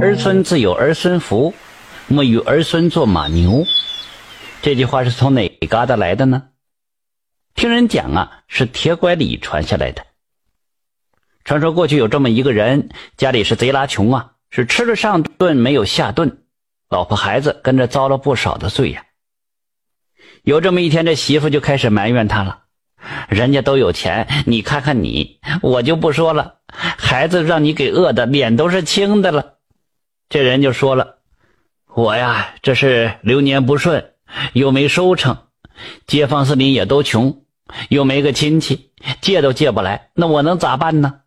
儿孙自有儿孙福，莫与儿孙做马牛。这句话是从哪旮瘩来的呢？听人讲啊，是铁拐李传下来的。传说过去有这么一个人，家里是贼拉穷啊，是吃了上顿没有下顿，老婆孩子跟着遭了不少的罪呀。有这么一天，这媳妇就开始埋怨他了：“人家都有钱，你看看你，我就不说了，孩子让你给饿的脸都是青的了。”这人就说了：“我呀，这是流年不顺，又没收成，街坊四邻也都穷，又没个亲戚，借都借不来，那我能咋办呢？”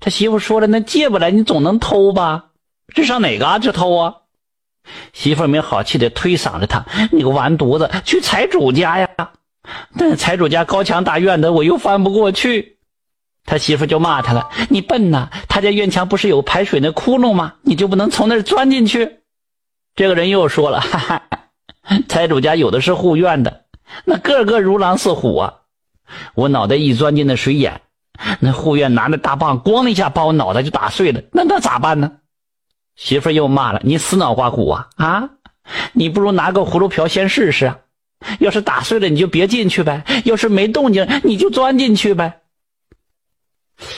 他媳妇说了：“那借不来，你总能偷吧？这上哪嘎去偷啊？”媳妇没好气的推搡着他：“你个完犊子，去财主家呀！但财主家高墙大院的，我又翻不过去。”他媳妇就骂他了：“你笨呐！他家院墙不是有排水那窟窿吗？你就不能从那儿钻进去？”这个人又说了：“哈哈，财主家有的是护院的，那个个如狼似虎啊！我脑袋一钻进那水眼。”那护院拿那大棒，咣的一下把我脑袋就打碎了。那那咋办呢？媳妇又骂了：“你死脑瓜骨啊啊！你不如拿个葫芦瓢先试试啊！要是打碎了，你就别进去呗；要是没动静，你就钻进去呗。”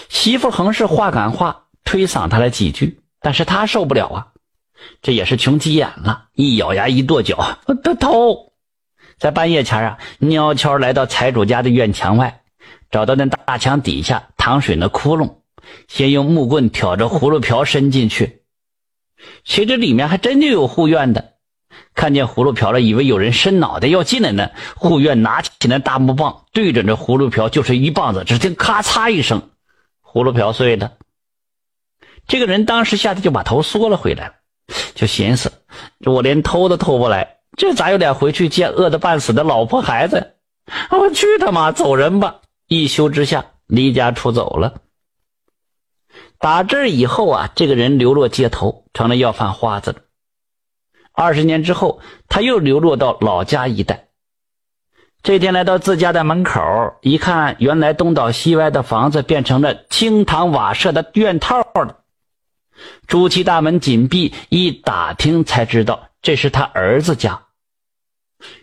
媳妇横是话赶话，推搡他了几句，但是他受不了啊！这也是穷急眼了，一咬牙，一跺脚，他偷。在半夜前啊，悄悄来到财主家的院墙外。找到那大墙底下淌水那窟窿，先用木棍挑着葫芦瓢伸进去，谁知里面还真就有护院的。看见葫芦瓢了，以为有人伸脑袋要进来呢。护院拿起那大木棒，对着这葫芦瓢就是一棒子，只听咔嚓一声，葫芦瓢碎了。这个人当时吓得就把头缩了回来，就寻思：这我连偷都偷不来，这咋有脸回去见饿得半死的老婆孩子？我去他妈，走人吧！一休之下，离家出走了。打这以后啊，这个人流落街头，成了要饭花子了。二十年之后，他又流落到老家一带。这天来到自家的门口，一看，原来东倒西歪的房子变成了青堂瓦舍的院套了。朱漆大门紧闭，一打听才知道这是他儿子家。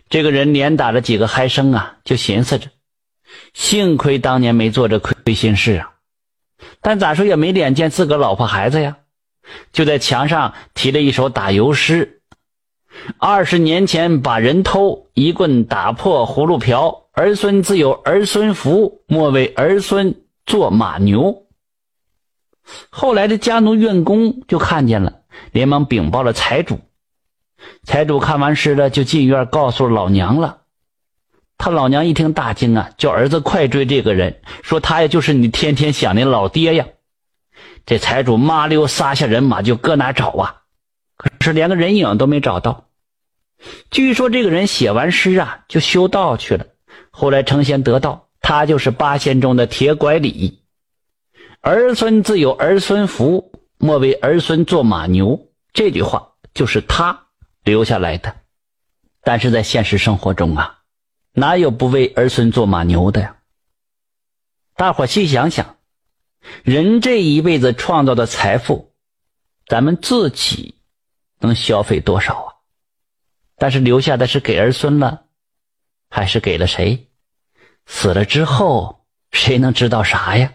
这个人连打了几个嗨声啊，就寻思着。幸亏当年没做这亏心事啊，但咋说也没脸见自个老婆孩子呀，就在墙上题了一首打油诗：二十年前把人偷，一棍打破葫芦瓢，儿孙自有儿孙福，莫为儿孙做马牛。后来的家奴院工就看见了，连忙禀报了财主。财主看完诗了，就进院告诉老娘了。他老娘一听大惊啊，叫儿子快追这个人，说他呀就是你天天想的老爹呀。这财主麻溜撒下人马就搁哪找啊，可是连个人影都没找到。据说这个人写完诗啊就修道去了，后来成仙得道，他就是八仙中的铁拐李。儿孙自有儿孙福，莫为儿孙做马牛。这句话就是他留下来的，但是在现实生活中啊。哪有不为儿孙做马牛的呀？大伙细想想，人这一辈子创造的财富，咱们自己能消费多少啊？但是留下的是给儿孙了，还是给了谁？死了之后，谁能知道啥呀？